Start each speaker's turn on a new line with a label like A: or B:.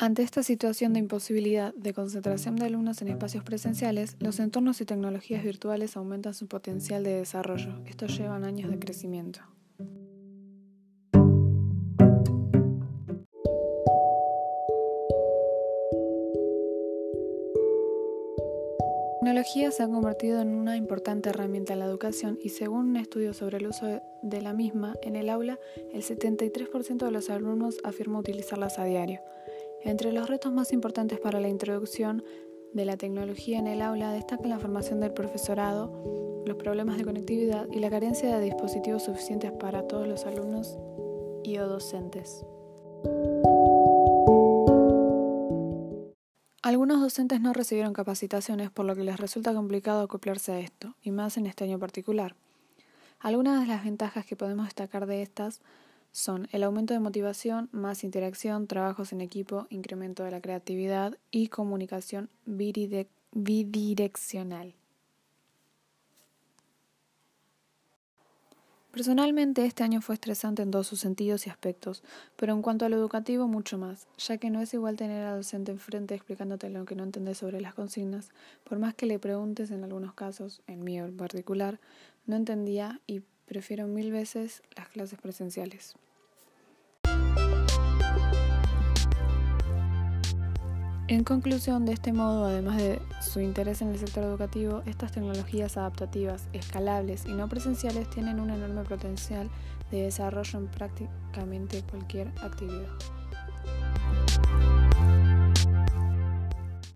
A: Ante esta situación de imposibilidad de concentración de alumnos en espacios presenciales, los entornos y tecnologías virtuales aumentan su potencial de desarrollo. Esto lleva años de crecimiento. Tecnología se ha convertido en una importante herramienta en la educación y según un estudio sobre el uso de la misma en el aula, el 73% de los alumnos afirma utilizarlas a diario. Entre los retos más importantes para la introducción de la tecnología en el aula destacan la formación del profesorado, los problemas de conectividad y la carencia de dispositivos suficientes para todos los alumnos y o docentes. Algunos docentes no recibieron capacitaciones por lo que les resulta complicado acoplarse a esto, y más en este año particular. Algunas de las ventajas que podemos destacar de estas son el aumento de motivación, más interacción, trabajos en equipo, incremento de la creatividad y comunicación bidireccional. Personalmente este año fue estresante en todos sus sentidos y aspectos, pero en cuanto a lo educativo mucho más, ya que no es igual tener al docente enfrente explicándote lo que no entendés sobre las consignas, por más que le preguntes en algunos casos, en mío en particular, no entendía y prefiero mil veces las clases presenciales. En conclusión, de este modo, además de su interés en el sector educativo, estas tecnologías adaptativas, escalables y no presenciales tienen un enorme potencial de desarrollo en prácticamente cualquier actividad.